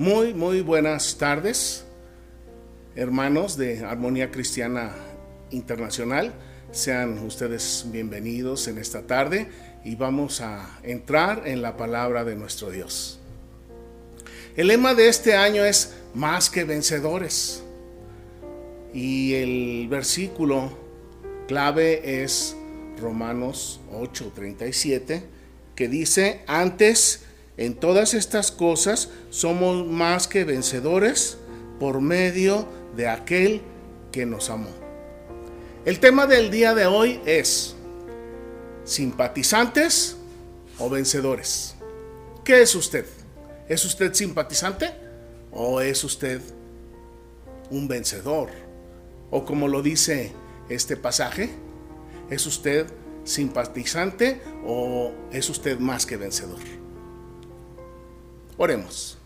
Muy, muy buenas tardes, hermanos de Armonía Cristiana Internacional. Sean ustedes bienvenidos en esta tarde y vamos a entrar en la palabra de nuestro Dios. El lema de este año es más que vencedores. Y el versículo clave es Romanos 8:37, que dice, antes en todas estas cosas somos más que vencedores por medio de aquel que nos amó. El tema del día de hoy es simpatizantes o vencedores. ¿Qué es usted? ¿Es usted simpatizante o es usted un vencedor? O como lo dice este pasaje, ¿es usted simpatizante o es usted más que vencedor? Oremos.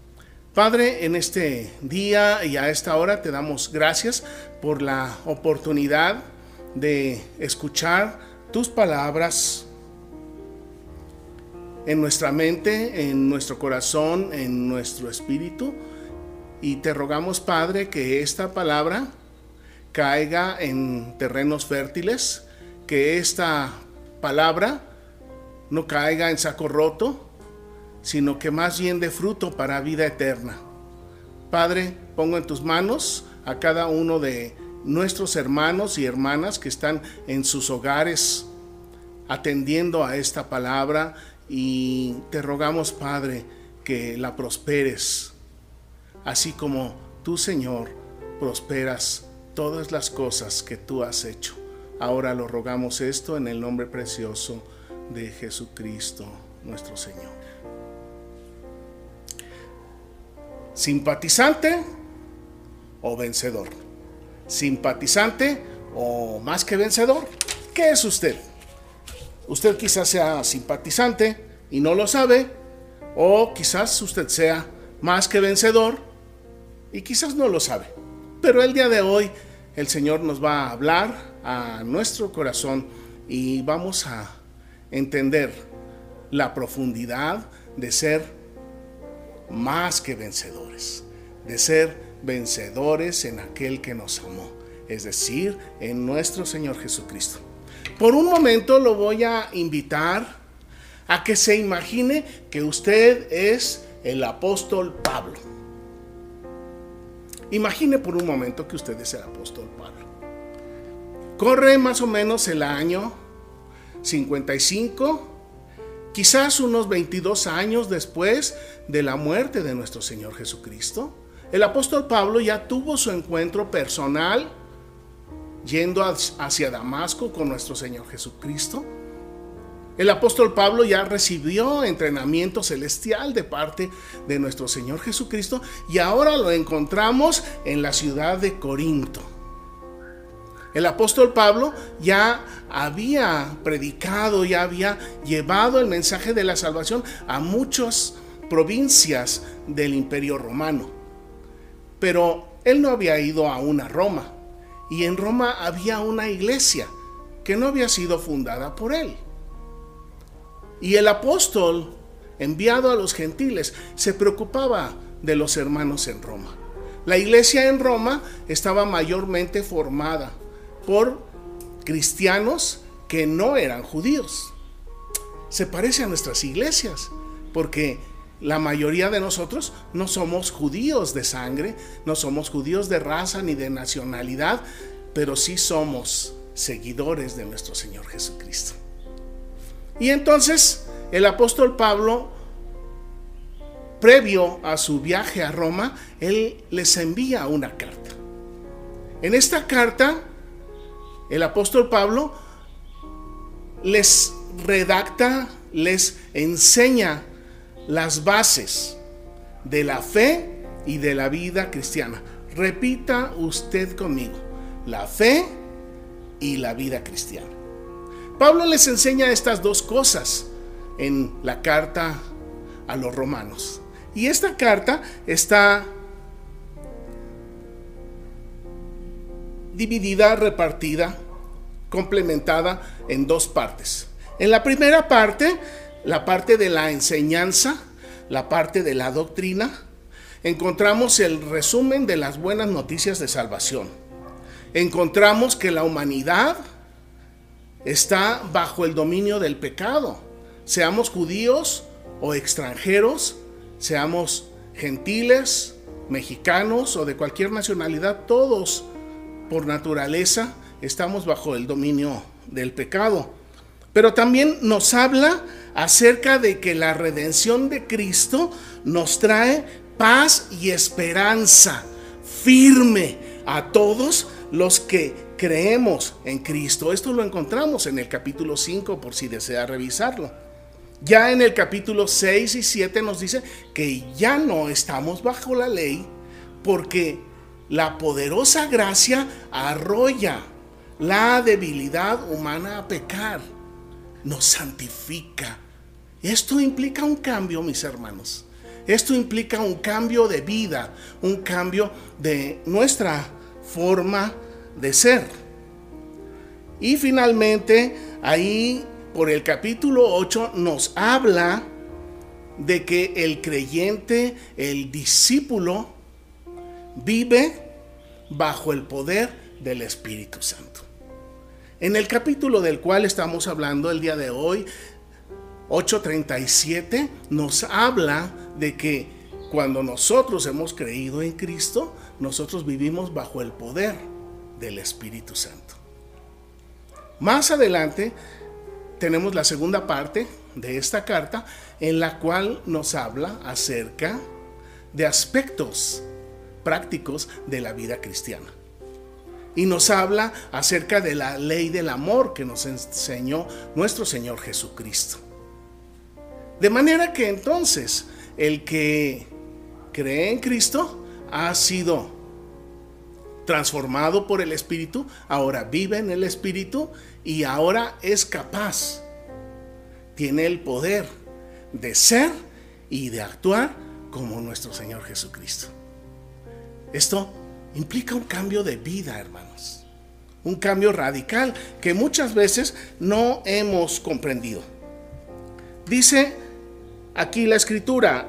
Padre, en este día y a esta hora te damos gracias por la oportunidad de escuchar tus palabras en nuestra mente, en nuestro corazón, en nuestro espíritu. Y te rogamos, Padre, que esta palabra caiga en terrenos fértiles, que esta palabra no caiga en saco roto, sino que más bien de fruto para vida eterna. Padre, pongo en tus manos a cada uno de nuestros hermanos y hermanas que están en sus hogares atendiendo a esta palabra y te rogamos, Padre, que la prosperes, así como tú, Señor, prosperas todas las cosas que tú has hecho. Ahora lo rogamos esto en el nombre precioso de Jesucristo, nuestro Señor. Simpatizante o vencedor. Simpatizante o más que vencedor. ¿Qué es usted? Usted quizás sea simpatizante y no lo sabe, o quizás usted sea más que vencedor y quizás no lo sabe. Pero el día de hoy el Señor nos va a hablar a nuestro corazón y vamos a entender la profundidad de ser más que vencedores, de ser vencedores en aquel que nos amó, es decir, en nuestro Señor Jesucristo. Por un momento lo voy a invitar a que se imagine que usted es el apóstol Pablo. Imagine por un momento que usted es el apóstol Pablo. Corre más o menos el año 55 quizás unos 22 años después de la muerte de nuestro Señor Jesucristo, el apóstol Pablo ya tuvo su encuentro personal yendo hacia Damasco con nuestro Señor Jesucristo. El apóstol Pablo ya recibió entrenamiento celestial de parte de nuestro Señor Jesucristo y ahora lo encontramos en la ciudad de Corinto. El apóstol Pablo ya había predicado, ya había llevado el mensaje de la salvación a muchas provincias del imperio romano. Pero él no había ido aún a Roma. Y en Roma había una iglesia que no había sido fundada por él. Y el apóstol, enviado a los gentiles, se preocupaba de los hermanos en Roma. La iglesia en Roma estaba mayormente formada por cristianos que no eran judíos. Se parece a nuestras iglesias, porque la mayoría de nosotros no somos judíos de sangre, no somos judíos de raza ni de nacionalidad, pero sí somos seguidores de nuestro Señor Jesucristo. Y entonces el apóstol Pablo, previo a su viaje a Roma, él les envía una carta. En esta carta el apóstol Pablo les redacta, les enseña las bases de la fe y de la vida cristiana. Repita usted conmigo, la fe y la vida cristiana. Pablo les enseña estas dos cosas en la carta a los romanos. Y esta carta está dividida, repartida, complementada en dos partes. En la primera parte, la parte de la enseñanza, la parte de la doctrina. encontramos el resumen de las buenas noticias de salvación. Encontramos que la humanidad está bajo el dominio del pecado. Seamos judíos o extranjeros, seamos gentiles, mexicanos o de cualquier nacionalidad, todos por naturaleza estamos bajo el dominio del pecado. Pero también nos habla acerca de que la redención de Cristo nos trae paz y esperanza firme a todos los que creemos en Cristo. Esto lo encontramos en el capítulo 5 por si desea revisarlo. Ya en el capítulo 6 y 7 nos dice que ya no estamos bajo la ley porque la poderosa gracia arrolla la debilidad humana a pecar, nos santifica. Esto implica un cambio, mis hermanos. Esto implica un cambio de vida, un cambio de nuestra forma de ser. Y finalmente, ahí por el capítulo 8 nos habla de que el creyente, el discípulo, vive bajo el poder del Espíritu Santo. En el capítulo del cual estamos hablando el día de hoy, 8.37, nos habla de que cuando nosotros hemos creído en Cristo, nosotros vivimos bajo el poder del Espíritu Santo. Más adelante tenemos la segunda parte de esta carta en la cual nos habla acerca de aspectos prácticos de la vida cristiana. Y nos habla acerca de la ley del amor que nos enseñó nuestro Señor Jesucristo. De manera que entonces el que cree en Cristo ha sido transformado por el Espíritu, ahora vive en el Espíritu y ahora es capaz, tiene el poder de ser y de actuar como nuestro Señor Jesucristo. Esto implica un cambio de vida, hermanos. Un cambio radical que muchas veces no hemos comprendido. Dice aquí la escritura,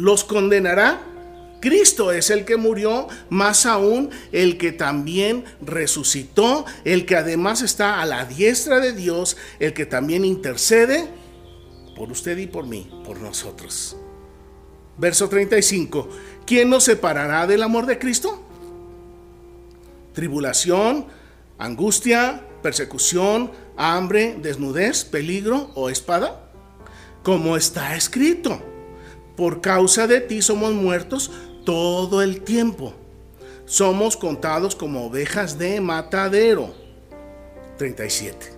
los condenará. Cristo es el que murió, más aún el que también resucitó, el que además está a la diestra de Dios, el que también intercede por usted y por mí, por nosotros. Verso 35. ¿Quién nos separará del amor de Cristo? Tribulación, angustia, persecución, hambre, desnudez, peligro o espada. Como está escrito por causa de ti somos muertos todo el tiempo. Somos contados como ovejas de matadero. 37.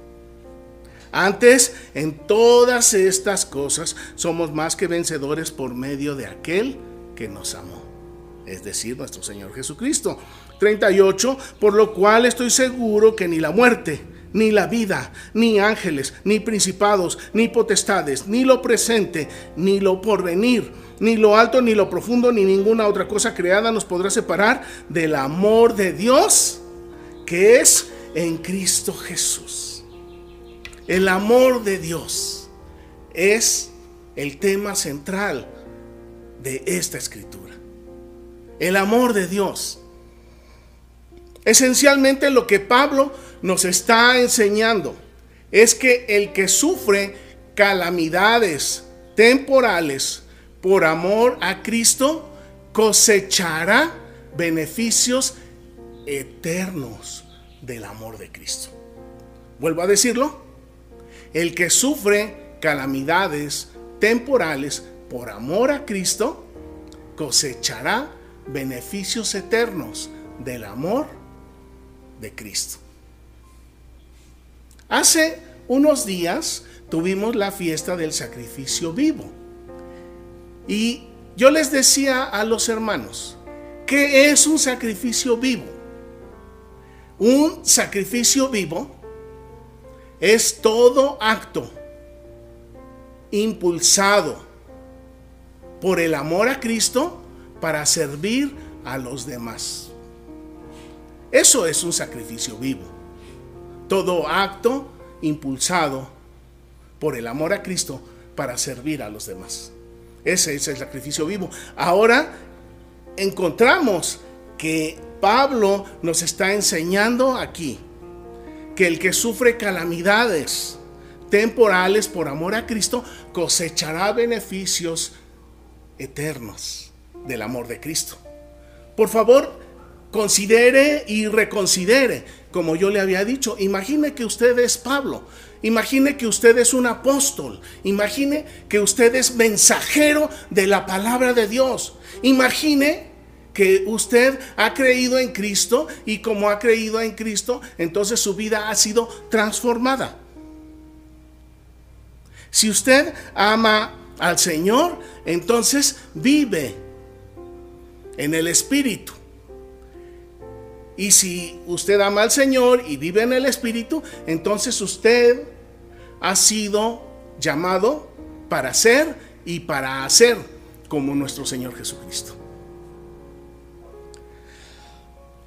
Antes, en todas estas cosas, somos más que vencedores por medio de aquel que nos amó, es decir, nuestro Señor Jesucristo. 38. Por lo cual estoy seguro que ni la muerte, ni la vida, ni ángeles, ni principados, ni potestades, ni lo presente, ni lo porvenir, ni lo alto, ni lo profundo, ni ninguna otra cosa creada nos podrá separar del amor de Dios que es en Cristo Jesús. El amor de Dios es el tema central de esta escritura. El amor de Dios. Esencialmente lo que Pablo nos está enseñando es que el que sufre calamidades temporales por amor a Cristo cosechará beneficios eternos del amor de Cristo. Vuelvo a decirlo, el que sufre calamidades temporales por amor a Cristo, cosechará beneficios eternos del amor de Cristo. Hace unos días tuvimos la fiesta del sacrificio vivo. Y yo les decía a los hermanos, ¿qué es un sacrificio vivo? Un sacrificio vivo es todo acto impulsado por el amor a Cristo para servir a los demás. Eso es un sacrificio vivo. Todo acto impulsado por el amor a Cristo para servir a los demás. Ese es el sacrificio vivo. Ahora encontramos que Pablo nos está enseñando aquí que el que sufre calamidades temporales por amor a Cristo cosechará beneficios eternos del amor de Cristo. Por favor, considere y reconsidere, como yo le había dicho, imagine que usted es Pablo, imagine que usted es un apóstol, imagine que usted es mensajero de la palabra de Dios, imagine que usted ha creído en Cristo y como ha creído en Cristo, entonces su vida ha sido transformada. Si usted ama al Señor, entonces vive en el Espíritu. Y si usted ama al Señor y vive en el Espíritu, entonces usted ha sido llamado para ser y para hacer como nuestro Señor Jesucristo.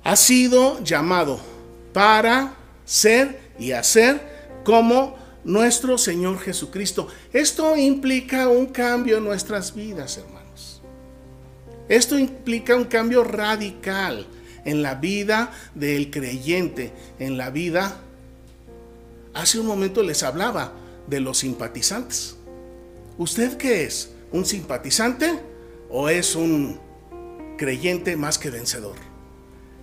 Ha sido llamado para ser y hacer como nuestro Señor Jesucristo. Esto implica un cambio en nuestras vidas, hermanos. Esto implica un cambio radical en la vida del creyente, en la vida... Hace un momento les hablaba de los simpatizantes. ¿Usted qué es? ¿Un simpatizante o es un creyente más que vencedor?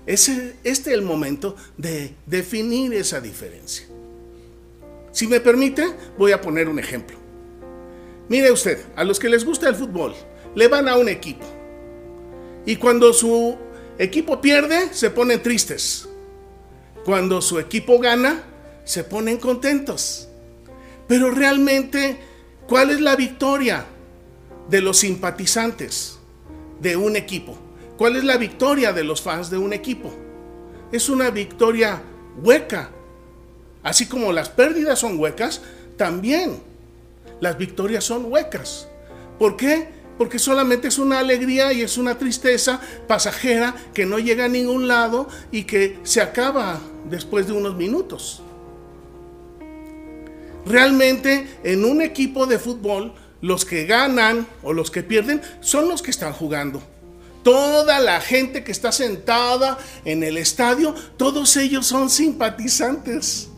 Este es el momento de definir esa diferencia. Si me permite, voy a poner un ejemplo. Mire usted, a los que les gusta el fútbol, le van a un equipo. Y cuando su equipo pierde, se ponen tristes. Cuando su equipo gana, se ponen contentos. Pero realmente, ¿cuál es la victoria de los simpatizantes de un equipo? ¿Cuál es la victoria de los fans de un equipo? Es una victoria hueca, Así como las pérdidas son huecas, también las victorias son huecas. ¿Por qué? Porque solamente es una alegría y es una tristeza pasajera que no llega a ningún lado y que se acaba después de unos minutos. Realmente en un equipo de fútbol los que ganan o los que pierden son los que están jugando. Toda la gente que está sentada en el estadio, todos ellos son simpatizantes.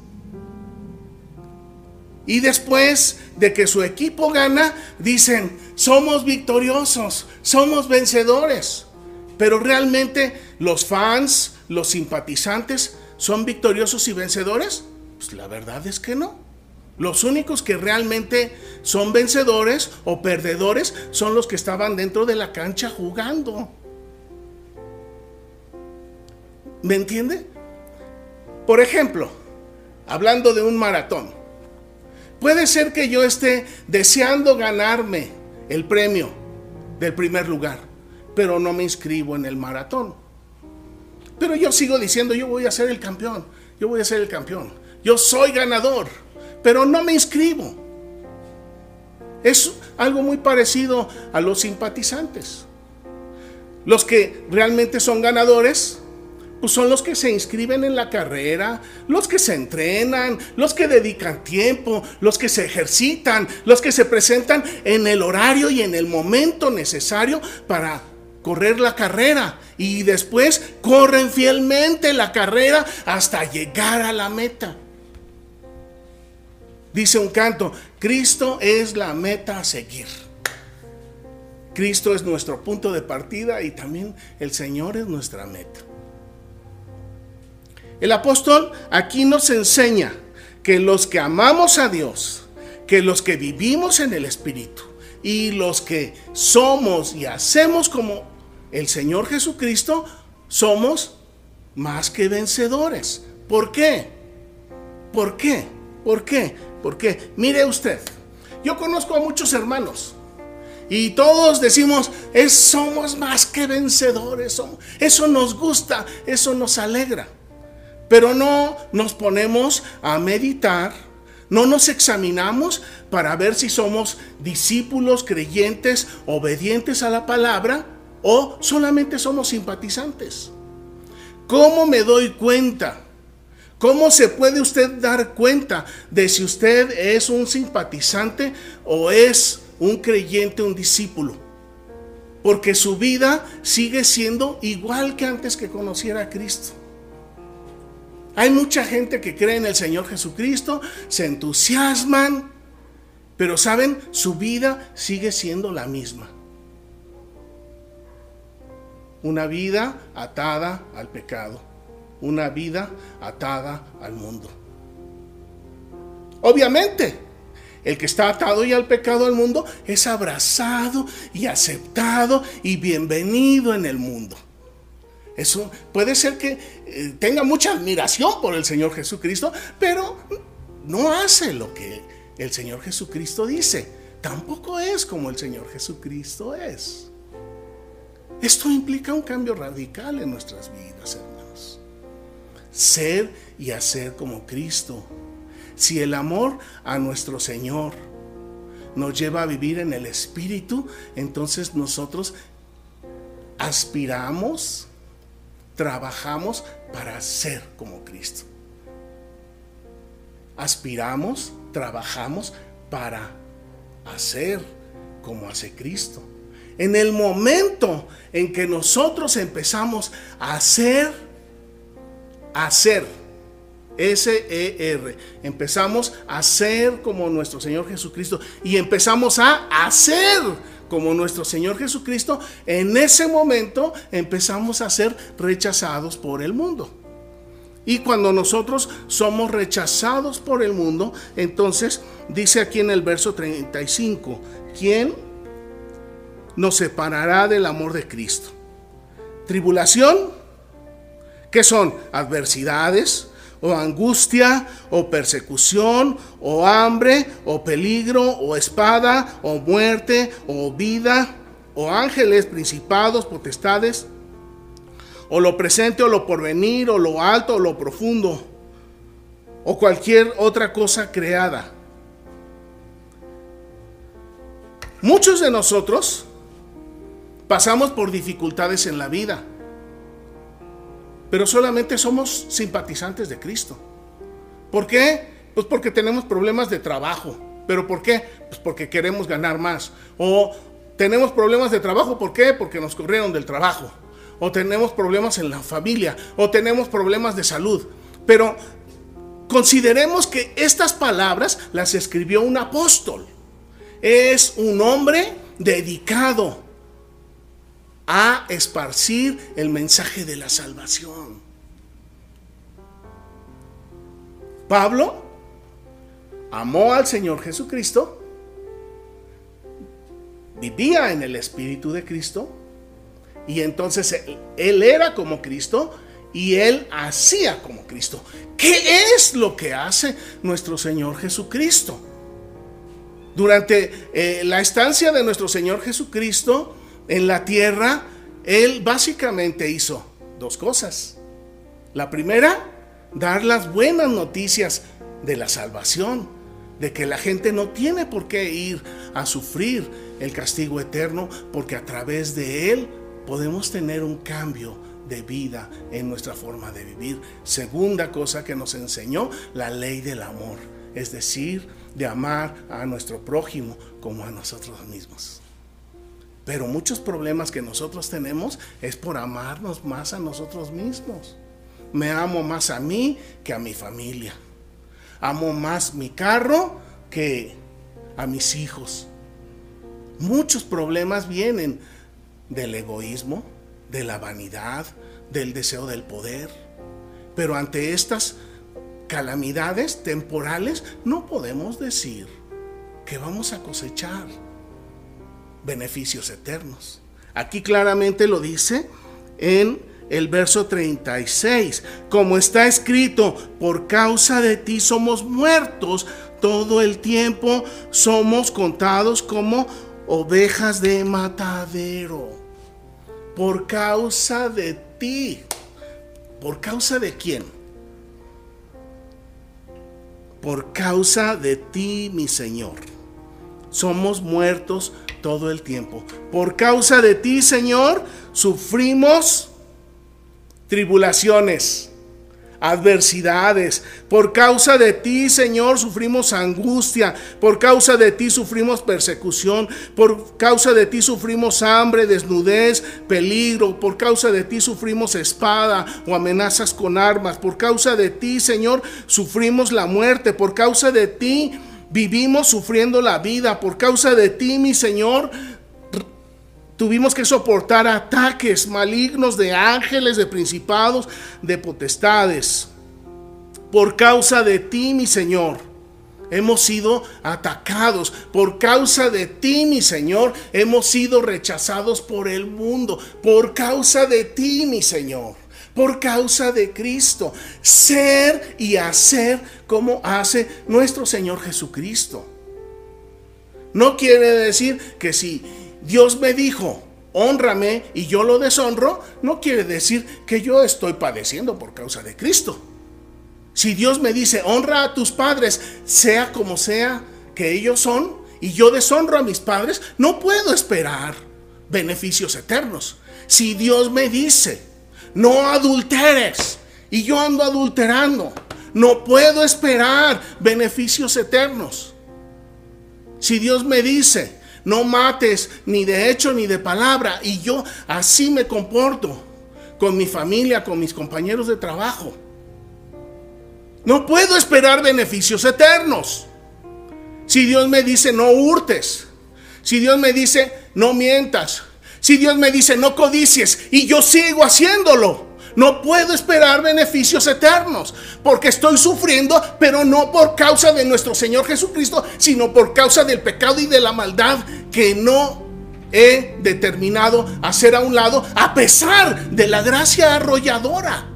Y después de que su equipo gana, dicen, somos victoriosos, somos vencedores. Pero realmente los fans, los simpatizantes, ¿son victoriosos y vencedores? Pues la verdad es que no. Los únicos que realmente son vencedores o perdedores son los que estaban dentro de la cancha jugando. ¿Me entiende? Por ejemplo, hablando de un maratón. Puede ser que yo esté deseando ganarme el premio del primer lugar, pero no me inscribo en el maratón. Pero yo sigo diciendo, yo voy a ser el campeón, yo voy a ser el campeón, yo soy ganador, pero no me inscribo. Es algo muy parecido a los simpatizantes. Los que realmente son ganadores pues son los que se inscriben en la carrera, los que se entrenan, los que dedican tiempo, los que se ejercitan, los que se presentan en el horario y en el momento necesario para correr la carrera y después corren fielmente la carrera hasta llegar a la meta. Dice un canto, Cristo es la meta a seguir. Cristo es nuestro punto de partida y también el Señor es nuestra meta. El apóstol aquí nos enseña que los que amamos a Dios, que los que vivimos en el Espíritu y los que somos y hacemos como el Señor Jesucristo, somos más que vencedores. ¿Por qué? ¿Por qué? ¿Por qué? ¿Por qué? Mire usted, yo conozco a muchos hermanos y todos decimos, es, somos más que vencedores, eso nos gusta, eso nos alegra. Pero no nos ponemos a meditar, no nos examinamos para ver si somos discípulos, creyentes, obedientes a la palabra o solamente somos simpatizantes. ¿Cómo me doy cuenta? ¿Cómo se puede usted dar cuenta de si usted es un simpatizante o es un creyente, un discípulo? Porque su vida sigue siendo igual que antes que conociera a Cristo. Hay mucha gente que cree en el Señor Jesucristo, se entusiasman, pero saben, su vida sigue siendo la misma. Una vida atada al pecado, una vida atada al mundo. Obviamente, el que está atado y al pecado al mundo es abrazado y aceptado y bienvenido en el mundo. Eso puede ser que eh, tenga mucha admiración por el Señor Jesucristo, pero no hace lo que el Señor Jesucristo dice. Tampoco es como el Señor Jesucristo es. Esto implica un cambio radical en nuestras vidas, hermanos. Ser y hacer como Cristo. Si el amor a nuestro Señor nos lleva a vivir en el Espíritu, entonces nosotros aspiramos trabajamos para ser como Cristo. Aspiramos, trabajamos para hacer como hace Cristo. En el momento en que nosotros empezamos a hacer, hacer, S-E-R, empezamos a ser como nuestro Señor Jesucristo y empezamos a hacer como nuestro Señor Jesucristo, en ese momento empezamos a ser rechazados por el mundo. Y cuando nosotros somos rechazados por el mundo, entonces dice aquí en el verso 35, ¿quién nos separará del amor de Cristo? Tribulación, ¿qué son? Adversidades, o angustia, o persecución, o hambre, o peligro, o espada, o muerte, o vida, o ángeles, principados, potestades, o lo presente, o lo porvenir, o lo alto, o lo profundo, o cualquier otra cosa creada. Muchos de nosotros pasamos por dificultades en la vida pero solamente somos simpatizantes de Cristo. ¿Por qué? Pues porque tenemos problemas de trabajo. ¿Pero por qué? Pues porque queremos ganar más. O tenemos problemas de trabajo, ¿por qué? Porque nos corrieron del trabajo. O tenemos problemas en la familia. O tenemos problemas de salud. Pero consideremos que estas palabras las escribió un apóstol. Es un hombre dedicado a esparcir el mensaje de la salvación. Pablo amó al Señor Jesucristo, vivía en el Espíritu de Cristo, y entonces él, era como Cristo y él hacía como Cristo. ¿Qué es lo que hace nuestro Señor Jesucristo? Durante eh, la estancia de nuestro Señor Jesucristo, en la tierra, Él básicamente hizo dos cosas. La primera, dar las buenas noticias de la salvación, de que la gente no tiene por qué ir a sufrir el castigo eterno, porque a través de Él podemos tener un cambio de vida en nuestra forma de vivir. Segunda cosa que nos enseñó, la ley del amor, es decir, de amar a nuestro prójimo como a nosotros mismos. Pero muchos problemas que nosotros tenemos es por amarnos más a nosotros mismos. Me amo más a mí que a mi familia. Amo más mi carro que a mis hijos. Muchos problemas vienen del egoísmo, de la vanidad, del deseo del poder. Pero ante estas calamidades temporales no podemos decir que vamos a cosechar beneficios eternos. Aquí claramente lo dice en el verso 36, como está escrito, por causa de ti somos muertos todo el tiempo, somos contados como ovejas de matadero. Por causa de ti. ¿Por causa de quién? Por causa de ti, mi Señor. Somos muertos todo el tiempo. Por causa de ti, Señor, sufrimos tribulaciones adversidades. Por causa de ti, Señor, sufrimos angustia. Por causa de ti sufrimos persecución. Por causa de ti sufrimos hambre, desnudez, peligro. Por causa de ti sufrimos espada o amenazas con armas. Por causa de ti, Señor, sufrimos la muerte. Por causa de ti vivimos sufriendo la vida. Por causa de ti, mi Señor, Tuvimos que soportar ataques malignos de ángeles, de principados, de potestades. Por causa de ti, mi Señor, hemos sido atacados. Por causa de ti, mi Señor, hemos sido rechazados por el mundo. Por causa de ti, mi Señor. Por causa de Cristo. Ser y hacer como hace nuestro Señor Jesucristo. No quiere decir que si Dios me dijo, honrame y yo lo deshonro, no quiere decir que yo estoy padeciendo por causa de Cristo. Si Dios me dice, honra a tus padres, sea como sea que ellos son, y yo deshonro a mis padres, no puedo esperar beneficios eternos. Si Dios me dice, no adulteres, y yo ando adulterando, no puedo esperar beneficios eternos. Si Dios me dice, no mates ni de hecho ni de palabra. Y yo así me comporto con mi familia, con mis compañeros de trabajo. No puedo esperar beneficios eternos. Si Dios me dice no hurtes, si Dios me dice no mientas, si Dios me dice no codicies y yo sigo haciéndolo, no puedo esperar beneficios eternos, porque estoy sufriendo, pero no por causa de nuestro Señor Jesucristo, sino por causa del pecado y de la maldad que no he determinado hacer a un lado, a pesar de la gracia arrolladora.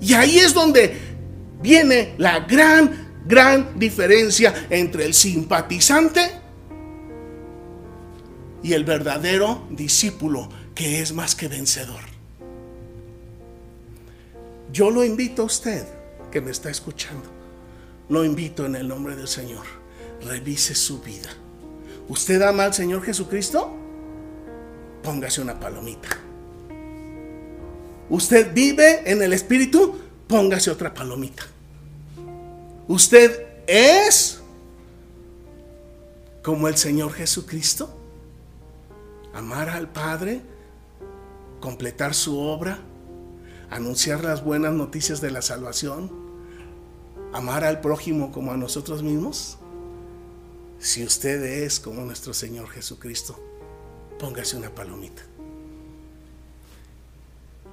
Y ahí es donde viene la gran, gran diferencia entre el simpatizante y el verdadero discípulo que es más que vencedor. Yo lo invito a usted que me está escuchando. Lo invito en el nombre del Señor. Revise su vida. ¿Usted ama al Señor Jesucristo? Póngase una palomita. ¿Usted vive en el Espíritu? Póngase otra palomita. ¿Usted es como el Señor Jesucristo? Amar al Padre, completar su obra, anunciar las buenas noticias de la salvación, amar al prójimo como a nosotros mismos? Si usted es como nuestro Señor Jesucristo, póngase una palomita.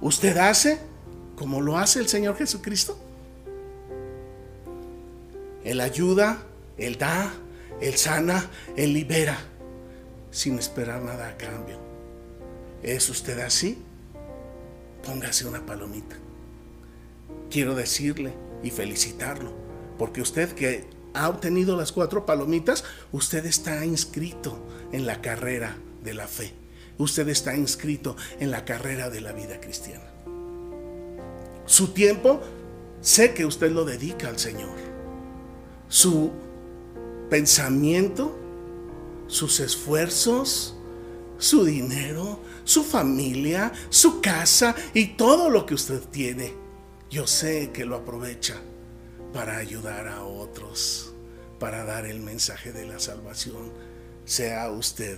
¿Usted hace como lo hace el Señor Jesucristo? Él ayuda, Él da, Él sana, Él libera, sin esperar nada a cambio. ¿Es usted así? póngase una palomita. Quiero decirle y felicitarlo, porque usted que ha obtenido las cuatro palomitas, usted está inscrito en la carrera de la fe. Usted está inscrito en la carrera de la vida cristiana. Su tiempo, sé que usted lo dedica al Señor. Su pensamiento, sus esfuerzos, su dinero, su familia, su casa y todo lo que usted tiene. Yo sé que lo aprovecha para ayudar a otros, para dar el mensaje de la salvación. Sea usted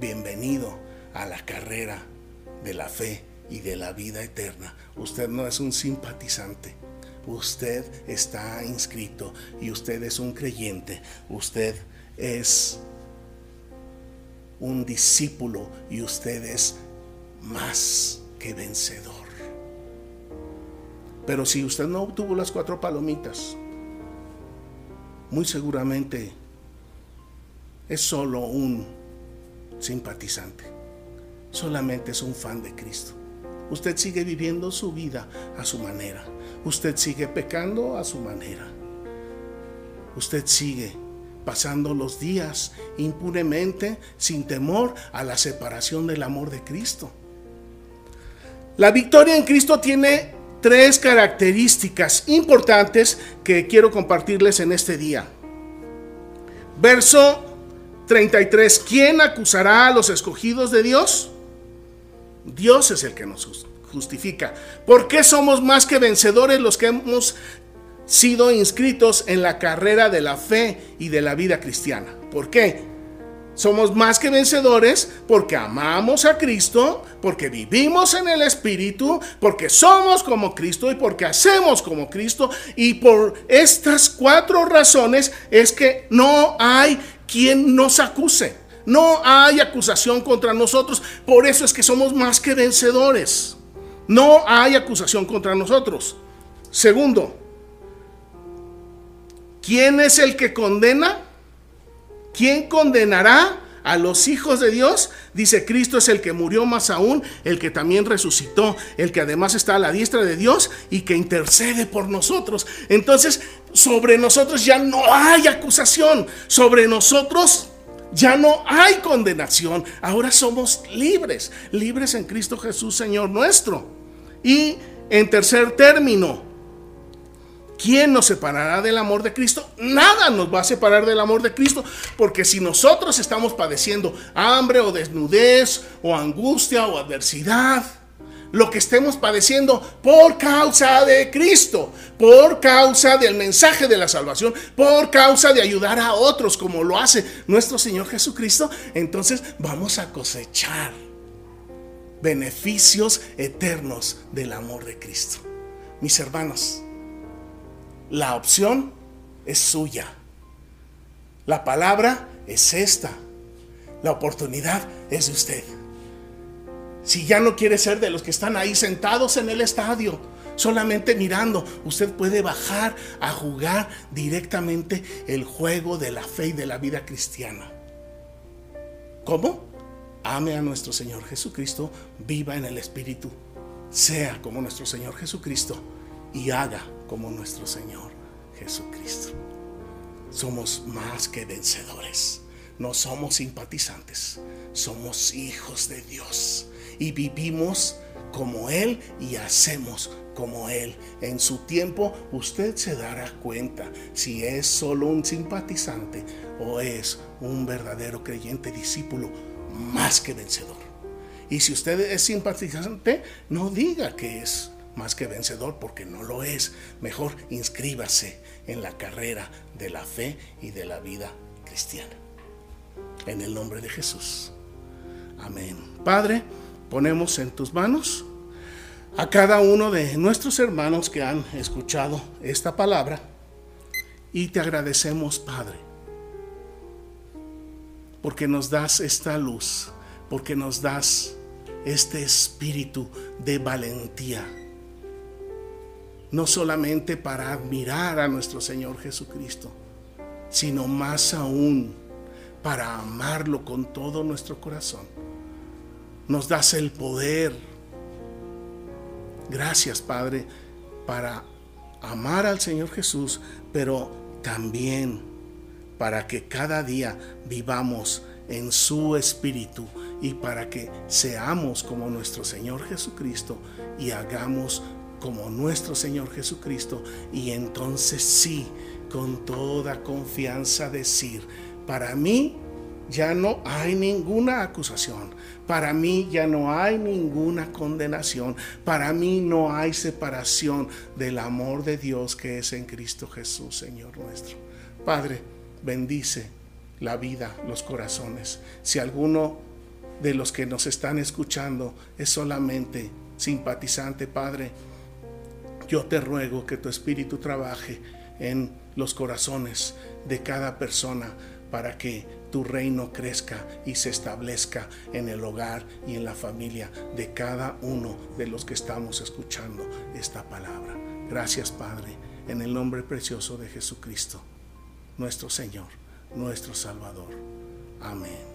bienvenido a la carrera de la fe y de la vida eterna. Usted no es un simpatizante. Usted está inscrito y usted es un creyente. Usted es un discípulo y usted es más que vencedor. Pero si usted no obtuvo las cuatro palomitas, muy seguramente es solo un simpatizante, solamente es un fan de Cristo. Usted sigue viviendo su vida a su manera, usted sigue pecando a su manera, usted sigue pasando los días impunemente, sin temor a la separación del amor de Cristo. La victoria en Cristo tiene tres características importantes que quiero compartirles en este día. Verso 33. ¿Quién acusará a los escogidos de Dios? Dios es el que nos justifica. ¿Por qué somos más que vencedores los que hemos sido inscritos en la carrera de la fe y de la vida cristiana? ¿Por qué? Somos más que vencedores porque amamos a Cristo, porque vivimos en el Espíritu, porque somos como Cristo y porque hacemos como Cristo. Y por estas cuatro razones es que no hay quien nos acuse. No hay acusación contra nosotros. Por eso es que somos más que vencedores. No hay acusación contra nosotros. Segundo, ¿quién es el que condena? ¿Quién condenará a los hijos de Dios? Dice, Cristo es el que murió más aún, el que también resucitó, el que además está a la diestra de Dios y que intercede por nosotros. Entonces, sobre nosotros ya no hay acusación, sobre nosotros ya no hay condenación. Ahora somos libres, libres en Cristo Jesús, Señor nuestro. Y en tercer término, ¿Quién nos separará del amor de Cristo? Nada nos va a separar del amor de Cristo, porque si nosotros estamos padeciendo hambre o desnudez o angustia o adversidad, lo que estemos padeciendo por causa de Cristo, por causa del mensaje de la salvación, por causa de ayudar a otros como lo hace nuestro Señor Jesucristo, entonces vamos a cosechar beneficios eternos del amor de Cristo. Mis hermanos, la opción es suya. La palabra es esta. La oportunidad es de usted. Si ya no quiere ser de los que están ahí sentados en el estadio, solamente mirando, usted puede bajar a jugar directamente el juego de la fe y de la vida cristiana. ¿Cómo? Ame a nuestro Señor Jesucristo, viva en el Espíritu, sea como nuestro Señor Jesucristo y haga como nuestro Señor Jesucristo. Somos más que vencedores. No somos simpatizantes, somos hijos de Dios y vivimos como Él y hacemos como Él. En su tiempo usted se dará cuenta si es solo un simpatizante o es un verdadero creyente discípulo más que vencedor. Y si usted es simpatizante, no diga que es más que vencedor porque no lo es. Mejor inscríbase en la carrera de la fe y de la vida cristiana. En el nombre de Jesús. Amén. Padre, ponemos en tus manos a cada uno de nuestros hermanos que han escuchado esta palabra y te agradecemos, Padre, porque nos das esta luz, porque nos das este espíritu de valentía no solamente para admirar a nuestro Señor Jesucristo, sino más aún para amarlo con todo nuestro corazón. Nos das el poder. Gracias, Padre, para amar al Señor Jesús, pero también para que cada día vivamos en su espíritu y para que seamos como nuestro Señor Jesucristo y hagamos como nuestro Señor Jesucristo y entonces sí, con toda confianza decir, para mí ya no hay ninguna acusación, para mí ya no hay ninguna condenación, para mí no hay separación del amor de Dios que es en Cristo Jesús, Señor nuestro. Padre, bendice la vida, los corazones. Si alguno de los que nos están escuchando es solamente simpatizante, Padre, yo te ruego que tu Espíritu trabaje en los corazones de cada persona para que tu reino crezca y se establezca en el hogar y en la familia de cada uno de los que estamos escuchando esta palabra. Gracias Padre, en el nombre precioso de Jesucristo, nuestro Señor, nuestro Salvador. Amén.